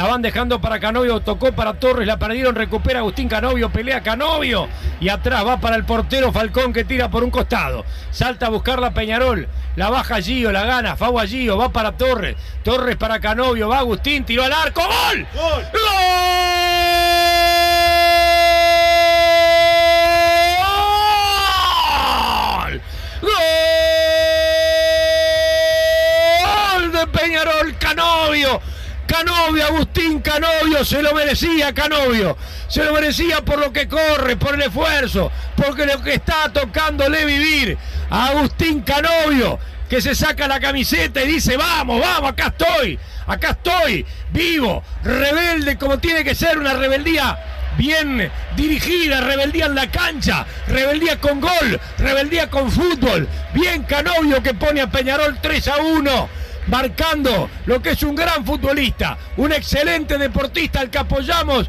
La van dejando para Canovio, tocó para Torres, la perdieron, recupera Agustín Canovio, pelea Canovio y atrás va para el portero Falcón que tira por un costado. Salta a buscar la Peñarol, la baja Gio, la gana, Fagua Gio, va para Torres, Torres para Canovio, va Agustín, tiró al arco, ¡gol! ¡Gol! ¡Gol de Peñarol Canovio! Canovio, Agustín Canovio, se lo merecía Canovio, se lo merecía por lo que corre, por el esfuerzo, porque lo que está tocándole vivir a Agustín Canovio, que se saca la camiseta y dice, vamos, vamos, acá estoy, acá estoy, vivo, rebelde como tiene que ser una rebeldía bien dirigida, rebeldía en la cancha, rebeldía con gol, rebeldía con fútbol, bien Canovio que pone a Peñarol 3 a 1 marcando lo que es un gran futbolista, un excelente deportista al que apoyamos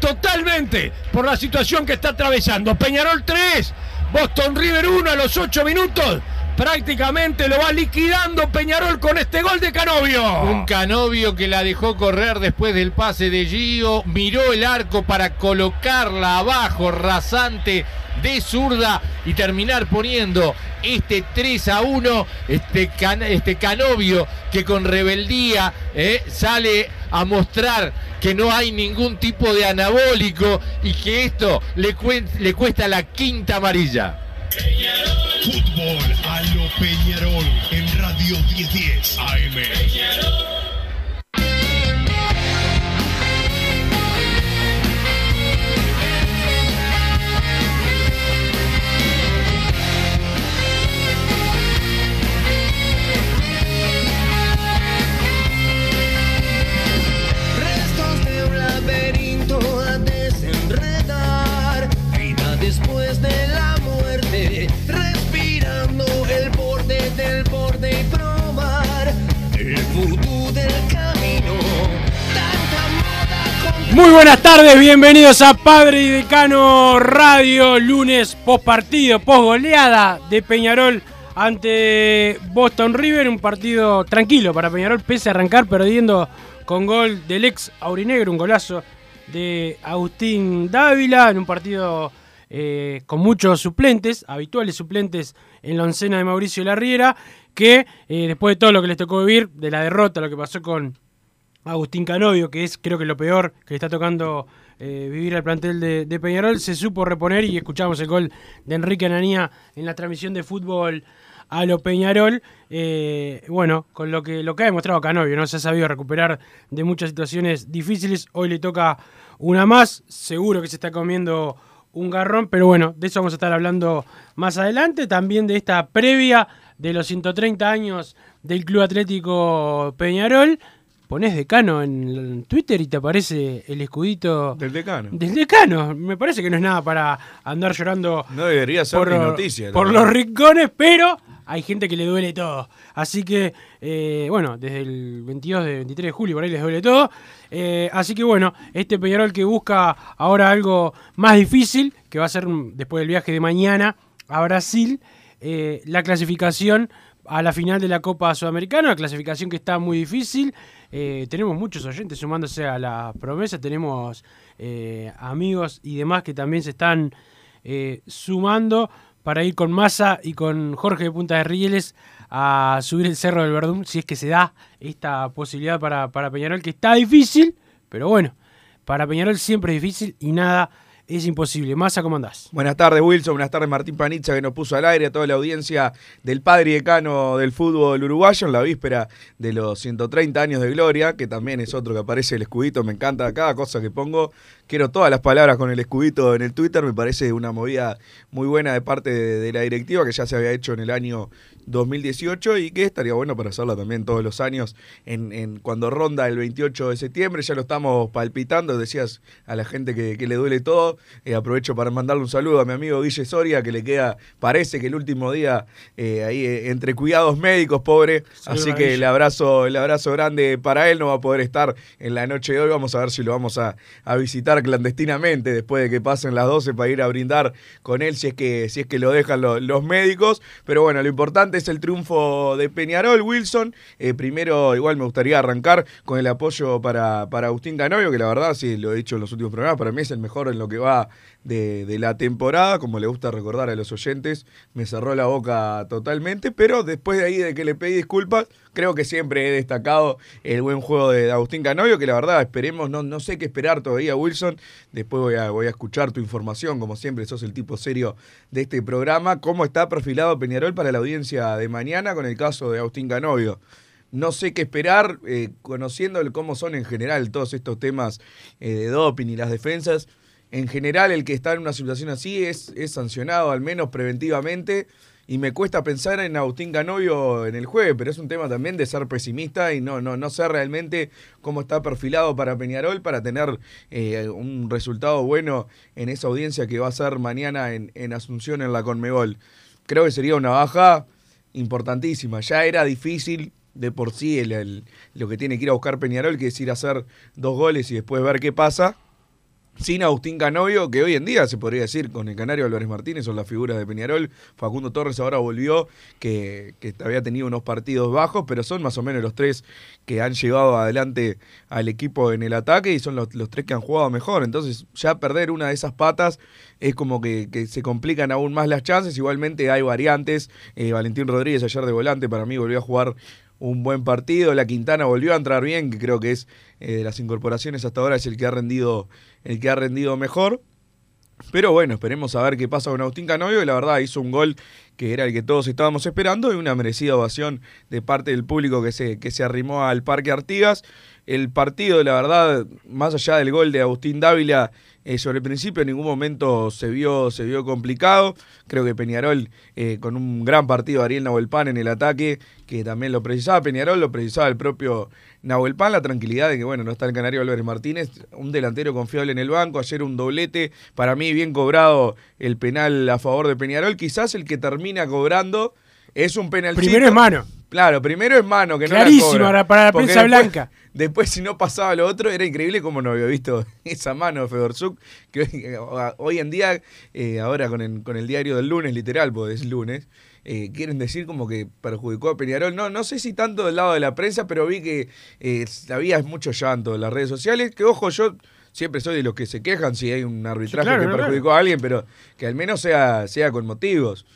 totalmente por la situación que está atravesando. Peñarol 3, Boston River 1 a los 8 minutos. Prácticamente lo va liquidando Peñarol con este gol de Canovio. Un Canovio que la dejó correr después del pase de Gio, miró el arco para colocarla abajo, rasante de zurda y terminar poniendo este 3 a 1, este, can, este Canovio que con rebeldía eh, sale a mostrar que no hay ningún tipo de anabólico y que esto le, le cuesta la quinta amarilla. Fútbol a lo Peñarol en Radio 1010 AM. Restos Muy buenas tardes, bienvenidos a Padre y Decano Radio, lunes post partido, post goleada de Peñarol ante Boston River, un partido tranquilo para Peñarol, pese a arrancar perdiendo con gol del ex Aurinegro, un golazo de Agustín Dávila, en un partido eh, con muchos suplentes, habituales suplentes en la oncena de Mauricio Larriera, que eh, después de todo lo que les tocó vivir, de la derrota, lo que pasó con Agustín Canovio, que es creo que lo peor que le está tocando eh, vivir al plantel de, Peñarol, se supo reponer y escuchamos el gol de Enrique Ananía en la transmisión de fútbol a lo Peñarol. eh, bueno, con lo que, lo que ha demostrado Canovio, ¿no? Se ha sabido recuperar de muchas situaciones difíciles. Hoy le toca una más. Seguro que se está comiendo un garrón, pero bueno, de eso vamos a estar hablando más adelante. También de esta previa de los 130 años del Club Atlético Peñarol. Pones decano en Twitter y te aparece el escudito Del decano. del decano. Me parece que no es nada para andar llorando No debería ser por, ni noticia. por verdad. los rincones, pero hay gente que le duele todo. Así que, eh, bueno, desde el 22 de 23 de julio por ahí les duele todo. Eh, así que, bueno, este Peñarol que busca ahora algo más difícil, que va a ser después del viaje de mañana a Brasil, eh, la clasificación a la final de la Copa Sudamericana, una clasificación que está muy difícil. Eh, tenemos muchos oyentes sumándose a la promesa, tenemos eh, amigos y demás que también se están eh, sumando para ir con Massa y con Jorge de Punta de Rieles a subir el Cerro del Verdún, si es que se da esta posibilidad para, para Peñarol, que está difícil, pero bueno, para Peñarol siempre es difícil y nada es imposible. Massa, ¿cómo andás? Buenas tardes, Wilson. Buenas tardes, Martín Panizza, que nos puso al aire a toda la audiencia del padre decano del fútbol uruguayo en la víspera de los 130 años de gloria, que también es otro que aparece el escudito. Me encanta cada cosa que pongo. Quiero todas las palabras con el escudito en el Twitter. Me parece una movida muy buena de parte de, de la directiva que ya se había hecho en el año 2018 y que estaría bueno para hacerla también todos los años en, en cuando ronda el 28 de septiembre. Ya lo estamos palpitando. Decías a la gente que, que le duele todo. Eh, aprovecho para mandarle un saludo a mi amigo Guille Soria, que le queda, parece que el último día eh, ahí eh, entre cuidados médicos, pobre. Así que el abrazo, el abrazo grande para él. No va a poder estar en la noche de hoy. Vamos a ver si lo vamos a, a visitar clandestinamente después de que pasen las 12 para ir a brindar con él si es que, si es que lo dejan lo- los médicos. Pero bueno, lo importante es el triunfo de Peñarol, Wilson. Eh, primero, igual me gustaría arrancar con el apoyo para, para Agustín Canovio, que la verdad, sí, lo he dicho en los últimos programas, para mí es el mejor en lo que va de, de la temporada, como le gusta recordar a los oyentes, me cerró la boca totalmente, pero después de ahí de que le pedí disculpas, creo que siempre he destacado el buen juego de Agustín Canovio, que la verdad esperemos, no, no sé qué esperar todavía, Wilson, después voy a, voy a escuchar tu información, como siempre sos el tipo serio de este programa, cómo está perfilado Peñarol para la audiencia de mañana con el caso de Agustín Canovio. No sé qué esperar, eh, conociendo cómo son en general todos estos temas eh, de doping y las defensas. En general, el que está en una situación así es, sancionado, al menos preventivamente. Y me cuesta pensar en Agustín Canovio en el jueves, pero es un tema también de ser pesimista y no, no, no sé realmente cómo está perfilado para Peñarol para tener eh, un resultado bueno en esa audiencia que va a ser mañana en, en Asunción en la Conmebol. Creo que sería una baja importantísima. Ya era difícil de por sí el- el- lo que tiene que ir a buscar Peñarol, que es ir a hacer dos goles y después ver qué pasa. Sin Agustín Canovio, que hoy en día se podría decir con el Canario Álvarez Martínez son las figuras de Peñarol. Facundo Torres ahora volvió, que, que había tenido unos partidos bajos, pero son más o menos los tres que han llevado adelante al equipo en el ataque y son los, los tres que han jugado mejor. Entonces, ya perder una de esas patas es como que, que se complican aún más las chances. Igualmente hay variantes. Eh, Valentín Rodríguez ayer de volante para mí volvió a jugar un buen partido. La Quintana volvió a entrar bien, que creo que es eh, de las incorporaciones hasta ahora es el que ha rendido, el que ha rendido mejor. Pero bueno, esperemos a ver qué pasa con Agustín Canovio, que la verdad hizo un gol que era el que todos estábamos esperando y una merecida ovación de parte del público que se, que se arrimó al Parque Artigas. El partido, la verdad, más allá del gol de Agustín Dávila, eh, sobre el principio en ningún momento se vio, se vio complicado. Creo que Peñarol, eh, con un gran partido Ariel Nahuelpan en el ataque, que también lo precisaba Peñarol, lo precisaba el propio Nahuelpan, la tranquilidad de que, bueno, no está el Canario Álvarez Martínez, un delantero confiable en el banco, ayer un doblete, para mí bien cobrado el penal a favor de Peñarol, quizás el que termina cobrando es un penal. Primero es mano. Claro, primero es mano, que no la Clarísimo para- para la prensa después- blanca. Después, si no pasaba lo otro, era increíble como no había visto esa mano de Fedorzuk, que hoy, hoy en día, eh, ahora con el, con el diario del lunes, literal, porque es lunes, eh, quieren decir como que perjudicó a Peñarol. No, no sé si tanto del lado de la prensa, pero vi que eh, había mucho llanto en las redes sociales, que ojo, yo siempre soy de los que se quejan si hay un arbitraje claro, que no, perjudicó a alguien, pero que al menos sea, sea con motivos.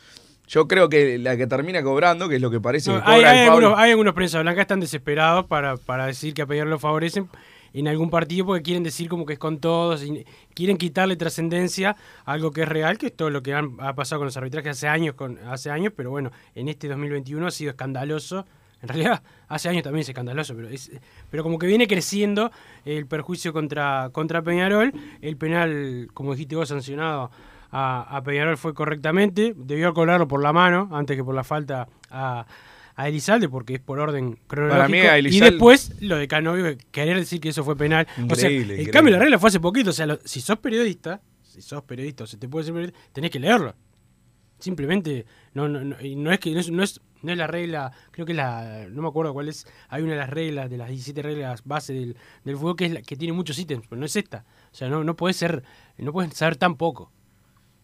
Yo creo que la que termina cobrando, que es lo que parece No, que hay, cobra hay el algunos, hay algunos prensa blanca que están desesperados para, para decir que a Peñarol lo favorecen en algún partido porque quieren decir como que es con todos y quieren quitarle trascendencia a algo que es real, que es todo lo que han- ha pasado con los arbitrajes hace años, con, hace años, pero bueno, en este 2021 ha sido escandaloso. En realidad, hace años también es escandaloso, pero, es, pero como que viene creciendo el perjuicio contra, contra Peñarol. El penal, como dijiste vos, sancionado a, a Peñarol fue correctamente. Debió cobrarlo por la mano antes que por la falta a, a Elizalde, porque es por orden cronológico. Para mí a Y después lo de Canovio, que querer decir que eso fue penal. o sea, Increíble, el increíble. cambio de la regla fue hace poquito. O sea, lo- si sos periodista, si sos periodista o se te puede ser periodista, tenés que leerlo. Simplemente, no, no, no, y no es que no es, no es, no es la regla, creo que es la, no me acuerdo cuál es, hay una de las reglas, de las 17 reglas base del, del fútbol que es la, que tiene muchos ítems, pero no es esta. O sea, no, no puede ser, no puedes saber tan poco.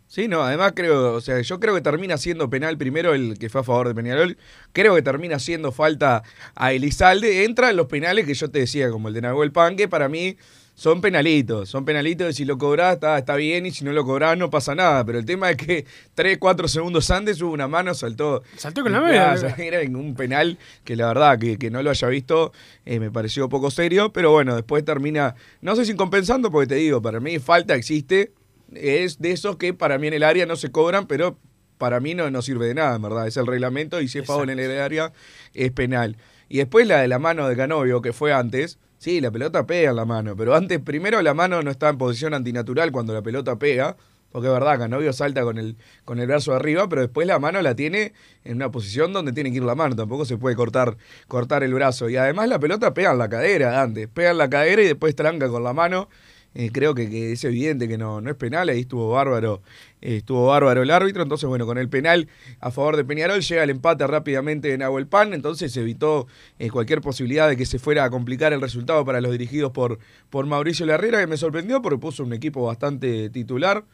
Sí, no, además creo, o sea, yo creo que termina siendo penal primero el que fue a favor de Peñarol. Creo que termina siendo falta a Elizalde. Entra en los penales que yo te decía, como el de Nahuel Pan, que para mí son penalitos, son penalitos y si lo cobrás está, está bien y si no lo cobrás no pasa nada. Pero el tema es que 3, 4 segundos antes hubo una mano, saltó. Saltó con la media. o sea, Era un penal que la verdad que, que no lo haya visto eh, me pareció poco serio. Pero bueno, después termina, no sé si compensando porque te digo, para mí falta existe. Es de esos que para mí en el área no se cobran, pero para mí no, no sirve de nada, en verdad. Es el reglamento y si es foul en el área es penal. Y después la de la mano de Canovio, que fue antes. Sí, la pelota pega en la mano, pero antes, primero la mano no está en posición antinatural cuando la pelota pega, porque es verdad, Canovio salta con el, con el brazo arriba, pero después la mano la tiene en una posición donde tiene que ir la mano, tampoco se puede cortar, cortar el brazo. Y además la pelota pega en la cadera antes, pega en la cadera y después tranca con la mano. Eh, creo que, que es evidente que no, no es penal, ahí estuvo bárbaro, eh, estuvo bárbaro el árbitro, entonces bueno, con el penal a favor de Peñarol llega el empate rápidamente en Nahuel Pan, entonces evitó eh, cualquier posibilidad de que se fuera a complicar el resultado para los dirigidos por, por Mauricio Larrera, que me sorprendió porque puso un equipo bastante titular,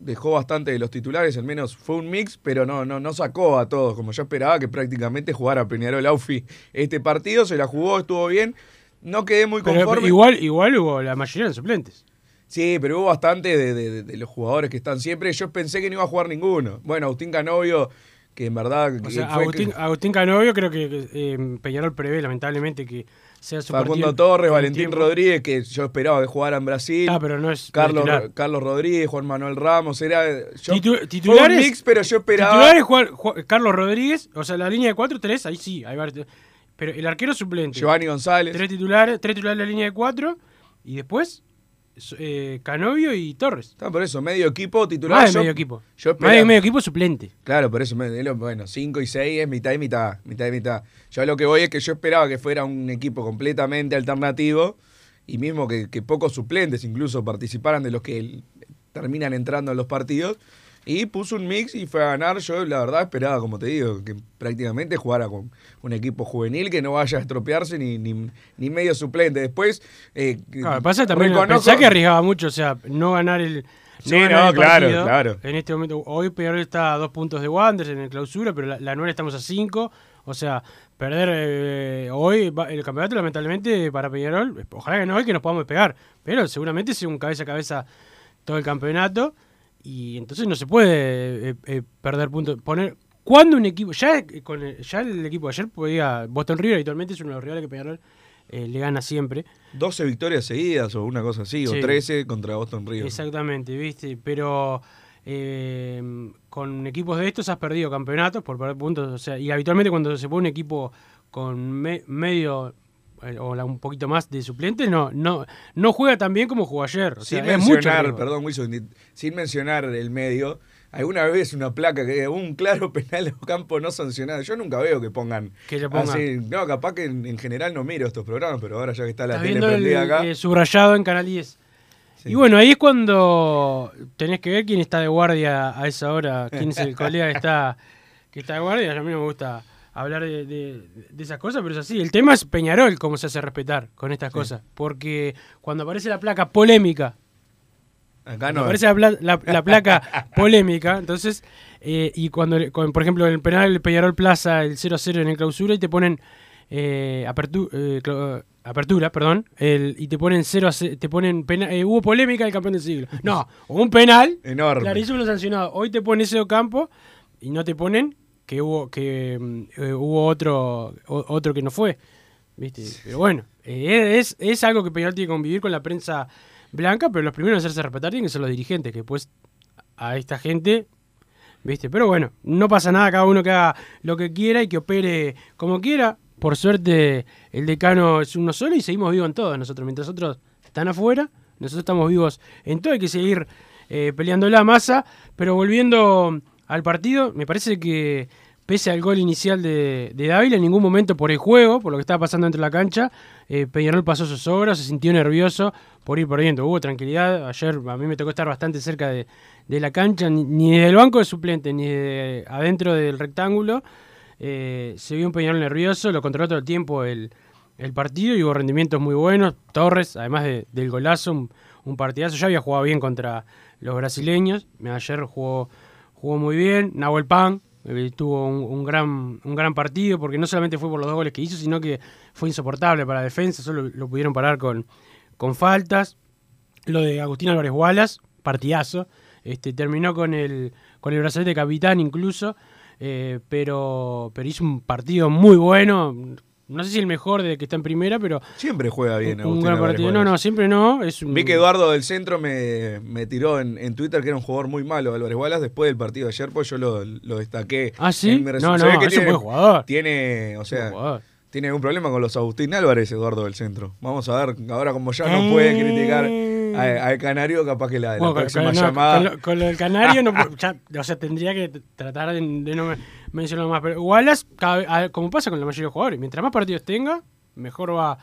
dejó bastante de los titulares, al menos fue un mix, pero no, no, no sacó a todos, como yo esperaba que prácticamente jugara Peñarol Aufi este partido, se la jugó, estuvo bien, no quedé muy Pero conforme. igual, igual hubo la mayoría de suplentes. Sí, pero hubo bastante de, de- de los jugadores que están siempre. Yo pensé que no iba a jugar ninguno. Bueno, Agustín Canovio, que en verdad. O que sea, fue- Agustín, Agustín Canovio creo que eh, Peñarol prevé lamentablemente que sea su Facundo partido Torres, en Valentín tiempo. Rodríguez, que yo esperaba que jugara en Brasil. Ah, pero no es Carlos, titular. Carlos Rodríguez, Juan Manuel Ramos. Era. Yo, Titu- fue titulares, un mix, pero yo esperaba. Titulares Juan- Juan- Carlos Rodríguez, o sea, la línea de 4, 3, ahí sí, hay varios. Pero el arquero suplente. Giovanni González. Tres titulares, tres titulares de la línea de 4 y después eh, Canovio y Torres. Está por eso, medio equipo titular. Más de medio equipo. Yo Más de medio equipo suplente. Claro, por eso, bueno, 5 y 6 es mitad y mitad, mitad y mitad. Yo a lo que voy es que yo esperaba que fuera un equipo completamente alternativo y mismo que, que pocos suplentes incluso participaran de los que terminan entrando en los partidos. Y puso un mix y fue a ganar. Yo la verdad esperaba, como te digo, que prácticamente jugara con un equipo juvenil que no vaya a estropearse ni, ni, ni medio suplente. Después, eh, Claro, pasa también, reconozco- pensá que arriesgaba mucho, o sea, no ganar el. Sí, ganar no, el claro, partido. claro. En este momento, hoy Peñarol está a dos puntos de Wanderers en el clausura, pero la, la nueva estamos a cinco. O sea, perder eh, hoy el campeonato, lamentablemente, para Peñarol, ojalá que no hoy que nos podamos pegar, pero seguramente sea un cabeza a cabeza todo el campeonato y entonces no se puede eh, eh, perder puntos. Poner. Cuando un equipo, ya, eh, con el, ya el equipo de ayer podía, Boston River habitualmente es uno de los rivales que Peñarol eh, le gana siempre. 12 victorias seguidas o una cosa así, Sí. o 13 contra Boston River. Exactamente, viste, pero eh, con equipos de estos has perdido campeonatos por perder puntos, o sea, y habitualmente cuando se pone un equipo con me- medio eh, o la- un poquito más de suplentes, no, no, no juega tan bien como jugó ayer. O sea, sin mucho mencionar, perdón Wilson, sin mencionar el medio, alguna vez una placa que un claro penal o campo no sancionado. Yo nunca veo que pongan. Que le pongan. así. no, capaz que en, en general no miro estos programas, pero ahora ya que está la tele el prendida acá. eh, subrayado en Canal 10. Y bueno, ahí es cuando tenés que ver quién está de guardia a esa hora, quién es el colega que está, que está de guardia. A mí no me gusta hablar de, de- de esas cosas, pero es así. El tema es Peñarol, cómo se hace respetar con estas cosas. Porque cuando aparece la placa polémica, Acá cuando no. aparece la, la- la placa polémica, entonces, eh, y cuando, con- por ejemplo, en el penal el Peñarol Plaza el 0-0 en el clausura y te ponen eh, apertu- eh, apertura, perdón, el, y te ponen 0 a ce- te ponen pena- hubo polémica del campeón del siglo. No, un penal, Enorme. clarísimo lo sancionado. Hoy te ponen ese campo y no te ponen que hubo que mm, eh, hubo otro o- otro que no fue. ¿Viste? Pero bueno, eh, es, es algo que Peñarol tiene que convivir con la prensa blanca, pero los primeros en hacerse respetar tienen que ser los dirigentes, que después a esta gente, ¿viste? Pero bueno, no pasa nada, cada uno que haga lo que quiera y que opere como quiera. Por suerte, el decano es uno solo y seguimos vivos en todo. Nosotros, mientras otros están afuera, nosotros estamos vivos en todo. Hay que seguir eh, peleando la masa. Pero volviendo al partido, me parece que pese al gol inicial de, de en ningún momento por el juego, por lo que estaba pasando dentro de la cancha, eh, Peñarol pasó sus obras, se sintió nervioso por ir perdiendo. Hubo tranquilidad. Ayer a mí me tocó estar bastante cerca de, la cancha, ni, ni del banco de suplente, ni de adentro del rectángulo. Eh, se vio un Peñarol nervioso, lo controló todo el tiempo el, el partido y hubo rendimientos muy buenos. Torres, además de- del golazo, un, partidazo. Ya había jugado bien contra los brasileños. Ayer jugó, jugó muy bien. Nahuel Pan eh, tuvo un, gran, un gran partido porque no solamente fue por los dos goles que hizo, sino que fue insoportable para la defensa. Solo lo pudieron parar con, con faltas. Lo de Agustín Álvarez Wallace, partidazo. Este, terminó con el, con el brazalete de capitán incluso. eh, pero, pero hizo un partido muy bueno. No sé si el mejor de que está en primera, pero. Siempre juega bien, Un Agustín gran partido. No, no, siempre no. Es un, Vi que Eduardo del Centro me, me tiró en, en Twitter que era un jugador muy malo, Álvarez Wallace, después del partido de ayer, pues yo lo, lo destaqué. ¿Ah, sí? en mi resumen. No, no, que es un tiene, buen jugador. Tiene, o sea, Buen tiene un problema con los Agustín Álvarez, Eduardo del Centro. Vamos a ver, ahora como ya no puede criticar al Canario, capaz que la, la. Bueno, próxima con, no, llamada... con lo, del canario, no, puedo- ya, o sea, tendría que tratar de, de no me- mencionarlo más. Pero Wallace, cada como pasa con la mayoría de los jugadores, mientras más partidos tenga, mejor va,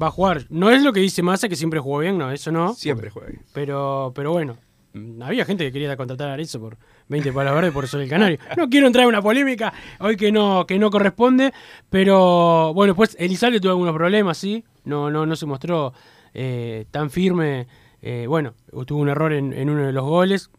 va a jugar. No es lo que dice Massa, que siempre jugó bien, no, eso no. Siempre juega bien. Pero, pero bueno, mm, había gente que quería contratar a Arezzo por 20 palas verdes por ser el canario. No quiero entrar en una polémica hoy que no, que no corresponde, pero bueno, pues Elizalde tuvo algunos problemas, sí. No, no, no se mostró eh, tan firme. Eh, bueno, tuvo un error en, en uno de los goles.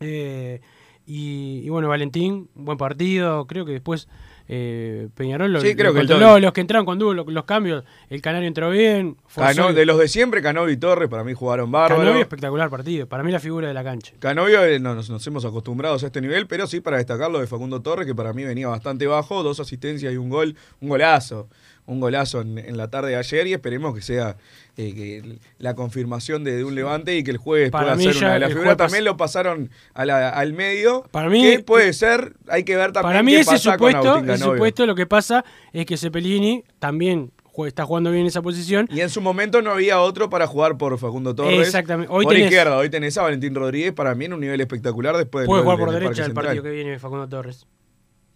Eh, y, y bueno, Valentín, buen partido. Creo que después eh, Peñarol lo, Sí, creo lo que controló. Los que entraron cuando hubo los cambios, el Canario entró bien. Cano- de los de siempre, Canovio y Torres, para mí jugaron bárbaro. Canovio, espectacular partido. Para mí la figura de la cancha. Canovio eh, no, nos, nos hemos acostumbrado a este nivel, pero sí para destacar lo de Facundo Torres, que para mí venía bastante bajo, dos asistencias y un gol, un golazo, un golazo en, en la tarde de ayer y esperemos que sea eh, que la confirmación de, de un levante y que el jueves Para pueda ser una de las figuras. También lo pasaron a la- al medio, Para mí- que puede ser, hay que ver también Para mí qué ese pasa con supuesto, Agustín ese supuesto lo que pasa es que Cepelini también está jugando bien en esa posición. Y en su momento no había otro para jugar por Facundo Torres. Exactamente. Hoy por tenés- izquierda, hoy tenés a Valentín Rodríguez, para mí en un nivel espectacular después Puede jugar por el derecha el partido que viene Facundo Torres.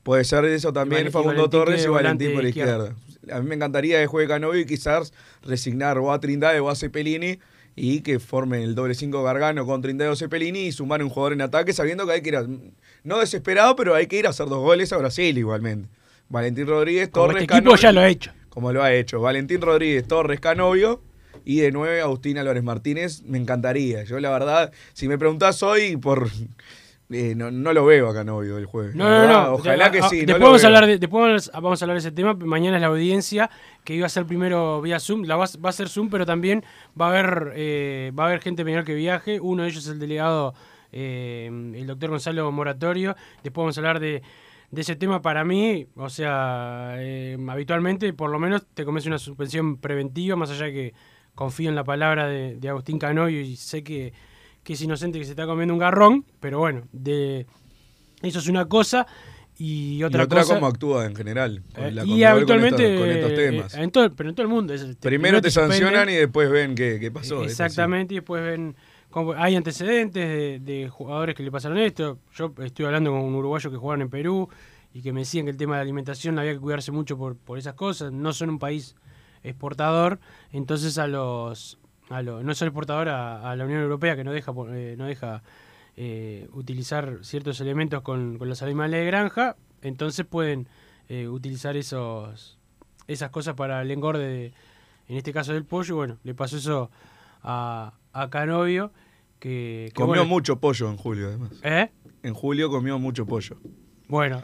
Puede ser eso también, y Facundo Torres y Valentín por izquierda. izquierda. A mí me encantaría que juegue Canovio y quizás resignar o a Trindade o a Cepelini y que formen el doble 5 Gargano con Trindade o Cepelini y sumar un jugador en ataque sabiendo que hay que ir a, no desesperado, pero hay que ir a hacer dos goles a Brasil igualmente. Valentín Rodríguez, Como Torres, este equipo Canovio- ya lo ha hecho. Como lo ha hecho. Valentín Rodríguez, Torres, Canovio. Y de nueve, Agustín Álvarez Martínez, me encantaría. Yo, la verdad, si me preguntás hoy, por eh, no, no lo veo a Canovio el jueves. No, no, no. Ojalá Ah, que ah, sí. Después, vamos, a hablar de, después vamos a- hablar de ese tema. Mañana es la audiencia que iba a ser primero vía Zoom. La va, a- va a ser Zoom, pero también va a haber eh, va a haber gente Peñarol que viaje. Uno de ellos es el delegado, eh, el doctor Gonzalo Moratorio. Después vamos a hablar de, de ese tema. Para mí, o sea, eh, habitualmente por lo menos te comes una suspensión preventiva, más allá de que confío en la palabra de, de Agustín Canovio y sé que, que es inocente que se está comiendo un garrón, pero bueno, de eso es una cosa y otra, y otra cosa. cómo actúa en general. eh, la y habitualmente. Con estos, con estos eh, temas. en todo, pero en todo el mundo. es el- Primero te suspenden, sancionan y después ven qué, qué pasó. eh. Exactamente, y después ven. cómo- hay antecedentes de, de jugadores que le pasaron esto. Yo estoy hablando con un uruguayo que jugaron en Perú y que me decían que el tema de la alimentación había que cuidarse mucho por, por esas cosas. No son un país exportador, entonces a los. A no son exportador a, a la Unión Europea que no deja, eh, no deja eh, utilizar ciertos elementos con, con los animales de granja, entonces pueden eh, utilizar esos esas cosas para el engorde, de- en este caso del pollo. y Bueno, le pasó eso a, a Canovio, que, que Comió bueno, mucho pollo en julio, además. ¿Eh? En julio comió mucho pollo. Bueno,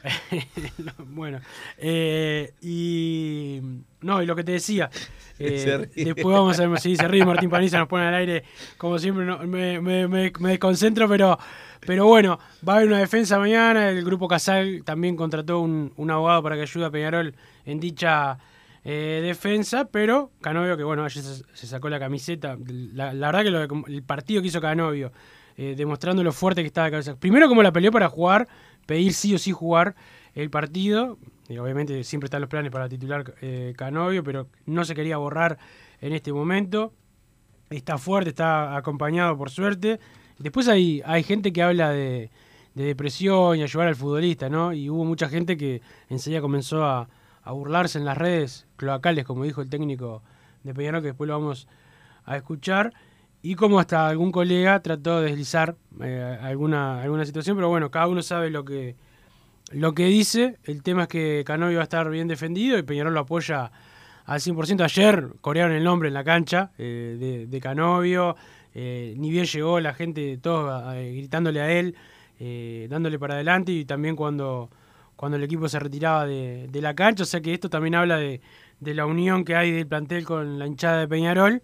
no, bueno. eh, y. No, y lo que te decía. eh, después vamos a ver si se ríe Martín Paniza, nos pone al aire. Como siempre, no, me, me, me, me desconcentro, pero, pero bueno, va a haber una defensa mañana. El grupo Casal también contrató un, un abogado para que ayude a Peñarol en dicha eh, defensa, pero Canovio, que bueno, ayer se, se sacó la camiseta. La, la verdad que lo el partido que hizo Canovio, eh, demostrando lo fuerte que estaba de cabeza. Primero, como la peleó para jugar, pedir sí o sí jugar el partido. Y obviamente siempre están los planes para titular eh, Canovio, pero no se quería borrar en este momento. Está fuerte, está acompañado por suerte. Después hay, hay gente que habla de, de depresión y ayudar al futbolista, ¿no? Y hubo mucha gente que enseguida comenzó a, a burlarse en las redes cloacales, como dijo el técnico de Peñarol, que después lo vamos a escuchar. Y como hasta algún colega trató de deslizar eh, alguna, alguna situación, pero bueno, cada uno sabe lo que, lo que dice. El tema es que Canovio va a estar bien defendido y Peñarol lo apoya al 100%. Ayer corearon el nombre en la cancha eh, de, de Canovio. eh, ni bien llegó la gente, todos eh, gritándole a él, dándole para adelante y también cuando, cuando el equipo se retiraba de, de la cancha. O sea que esto también habla de, de la unión que hay del plantel con la hinchada de Peñarol.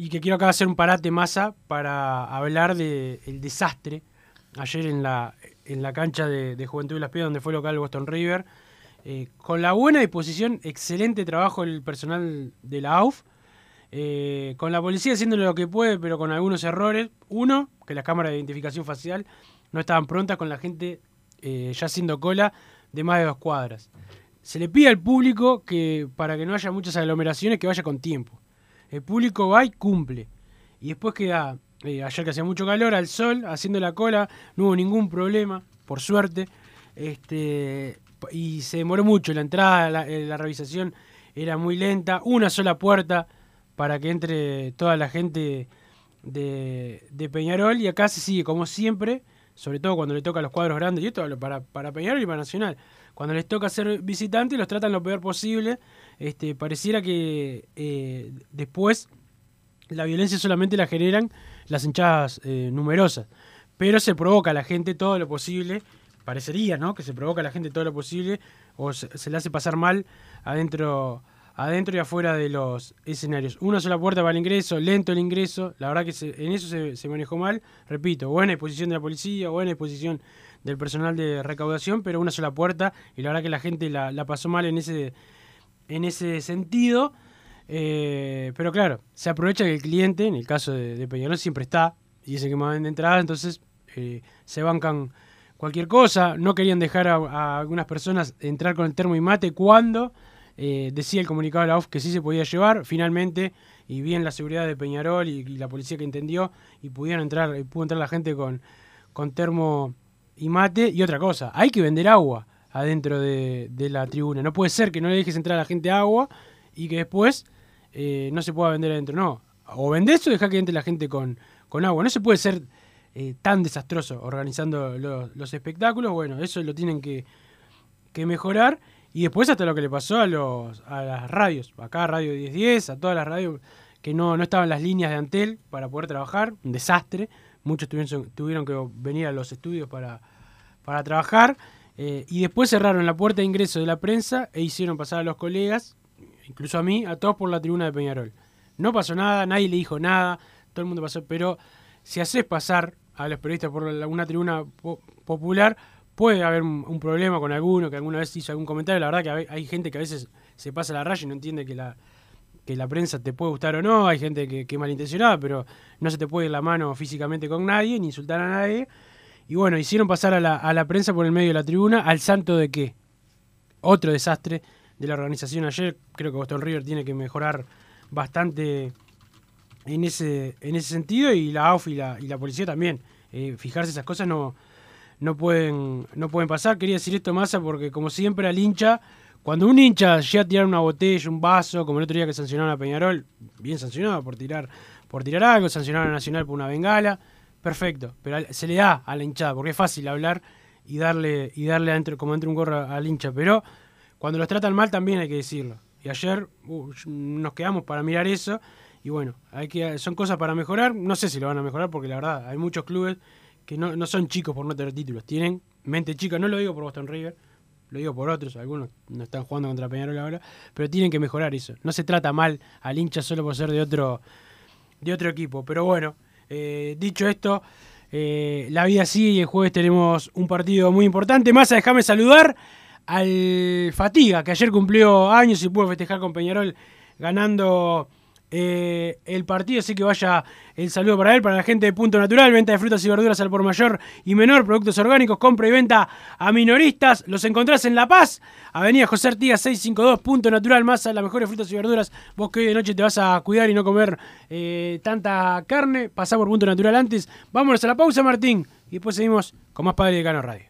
Y que quiero acá hacer un parate masa para hablar del desastre ayer en la, en la cancha de, de Juventud de las Piedras, donde fue local Boston River. Eh, con la buena disposición, excelente trabajo el personal de la AUF. eh, con la policía haciendo lo que puede, pero con algunos errores. Uno, que las cámaras de identificación facial no estaban prontas con la gente eh, ya haciendo cola de más de dos cuadras. Se le pide al público que para que no haya muchas aglomeraciones que vaya con tiempo. El público va y cumple. Y después queda, eh, ayer que hacía mucho calor, al sol, haciendo la cola, no hubo ningún problema, por suerte. Este, y se demoró mucho, la entrada, la, eh, la revisación era muy lenta, una sola puerta para que entre toda la gente de, de Peñarol y acá se sigue como siempre, sobre todo cuando le toca los cuadros grandes, y esto para, para Peñarol y para Nacional, cuando les toca ser visitantes los tratan lo peor posible, este, pareciera que eh, después la violencia solamente la generan las hinchadas eh, numerosas, pero se provoca a la gente todo lo posible, parecería, ¿no? Que se provoca a la gente todo lo posible o se, se le hace pasar mal adentro adentro y afuera de los escenarios. Una sola puerta para el ingreso, lento el ingreso, la verdad que en eso se, se manejó mal, repito, buena disposición de la policía, buena disposición del personal de recaudación, pero una sola puerta y la verdad que la gente la, pasó mal en ese, en ese sentido. Eh, pero claro, se aprovecha que el cliente, en el caso de, Peñarol, siempre está y es el que más vende entradas, entonces eh, se bancan cualquier cosa. No querían dejar a, algunas personas entrar con el termo y mate cuando eh, decía el comunicado de la OF que sí se podía llevar. Finalmente, y bien la seguridad de Peñarol y, y la policía que entendió, y pudieron entrar, y pudo entrar la gente con, con termo y mate. Y otra cosa, hay que vender agua adentro de, de la tribuna. No puede ser que no le dejes entrar a la gente agua y que después eh, no se pueda vender adentro. No, o vendés o dejá que entre la gente con, con agua. No se puede ser eh, tan desastroso organizando los, los espectáculos. Bueno, eso lo tienen que, que mejorar. Y después hasta lo que le pasó a los a las radios, acá Radio 1010, a todas las radios que no, no estaban las líneas de Antel para poder trabajar, un desastre. Muchos tuvieron, tuvieron que venir a los estudios para, para trabajar. eh, y después cerraron la puerta de ingreso de la prensa e hicieron pasar a los colegas, incluso a mí, a todos por la tribuna de Peñarol. No pasó nada, nadie le dijo nada, todo el mundo pasó, pero si haces pasar a los periodistas por la- una tribuna po- popular, puede haber un, problema con alguno que alguna vez hizo algún comentario. La verdad que hay, hay gente que a veces se pasa la raya y no entiende que la, que la prensa te puede gustar o no. Hay gente que, que es malintencionada, pero no se te puede ir la mano físicamente con nadie, ni insultar a nadie. Y bueno, hicieron pasar a la, a la prensa por el medio de la tribuna al santo de qué. Otro desastre de la organización ayer. Creo que Boston River tiene que mejorar bastante en ese, en ese sentido y la AUF y la, y la policía también. Eh, fijarse esas cosas no, no, pueden, no pueden pasar. Quería decir esto, Massa, porque como siempre al hincha, cuando un hincha llega a tirar una botella, un vaso, como el otro día que sancionaron a Peñarol, bien sancionado por tirar, por tirar algo, sancionaron a Nacional por una bengala, perfecto, pero se le da a la hinchada, porque es fácil hablar y darle, y darle como entre un gorro al hincha, pero cuando los tratan mal también hay que decirlo. Y ayer uh, nos quedamos para mirar eso. Y bueno, hay que, son cosas para mejorar. No sé si lo van a mejorar porque la verdad hay muchos clubes que no, no son chicos por no tener títulos. Tienen mente chica. No lo digo por Boston River, lo digo por otros. Algunos no están jugando contra Peñarol ahora. Pero tienen que mejorar eso. No se trata mal al hincha solo por ser de otro, de otro equipo. Pero bueno, eh, dicho esto, eh, la vida sigue y el jueves tenemos un partido muy importante. Más, déjame saludar al Fatiga, que ayer cumplió años y pudo festejar con Peñarol ganando eh, el partido. Así que vaya el saludo para él, para la gente de Punto Natural, venta de frutas y verduras al por mayor y menor, productos orgánicos, compra y venta a minoristas. Los encontrás en La Paz, Avenida José Artigas 652, Punto Natural, más a las mejores frutas y verduras. Vos que hoy de noche te vas a cuidar y no comer eh, tanta carne, pasá por Punto Natural antes. Vámonos a la pausa, Martín, y después seguimos con más Padre de Cano Radio.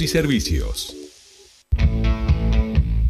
y servicios.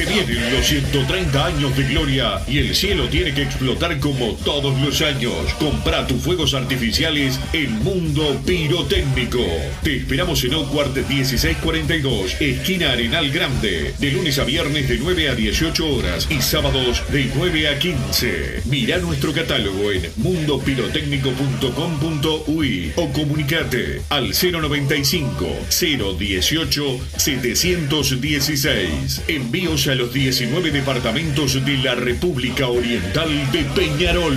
Se vienen los 130 años de gloria y el cielo tiene que explotar como todos los años. Compra tus fuegos artificiales en Mundo Pirotécnico. Te esperamos en Oakward 1642, esquina Arenal Grande, de lunes a viernes de 9 a 18 horas y sábados de 9 a 15. Mira nuestro catálogo en mundopirotécnico.com.uy o comunicate al 095 018 716. Envíos a los 19 departamentos de la República Oriental de Peñarol.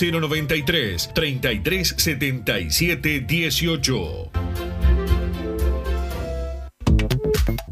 093 33 77 18.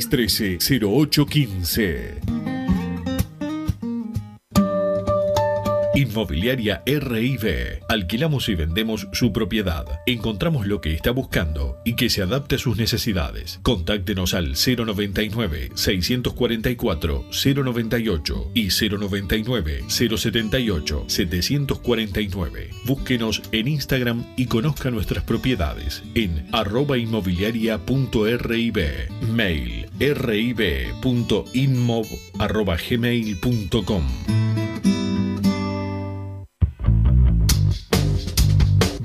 0613-0815. Inmobiliaria RIB. Alquilamos y vendemos su propiedad. Encontramos lo que está buscando y que se adapte a sus necesidades. Contáctenos al 099 644 098 y 099 078 749. Búsquenos en Instagram y conozca nuestras propiedades en arroba inmobiliaria.rib. Mail rib.inmob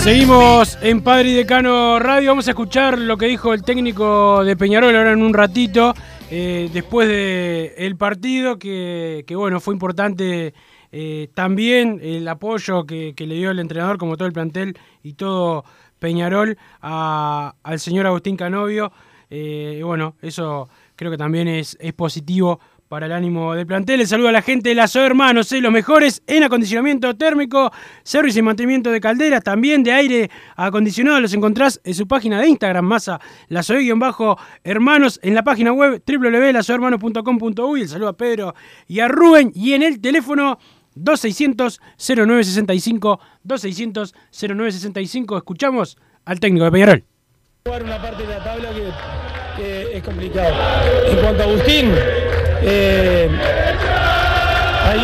Seguimos en Padre y Decano Radio. Vamos a escuchar lo que dijo el técnico de Peñarol ahora en un ratito. eh, después del partido, que, bueno, fue importante eh, también el apoyo que, le dio el entrenador, como todo el plantel y todo Peñarol, al señor Agustín Canovio. Eh, bueno, eso creo que también es positivo para el ánimo del plantel. Le saludo a la gente de la SO Hermanos, los mejores en acondicionamiento térmico, servicio y mantenimiento de calderas, también de aire acondicionado. Los encontrás en su página de Instagram, masa la hermanos en la página web www.lasohermanos.com.uy. El saludo a Pedro y a Rubén y en el teléfono 2600-0965, 2600-0965. Escuchamos al técnico de Peñarol. jugar una parte de la tabla que, que es complicado. En cuanto a Agustín, eh,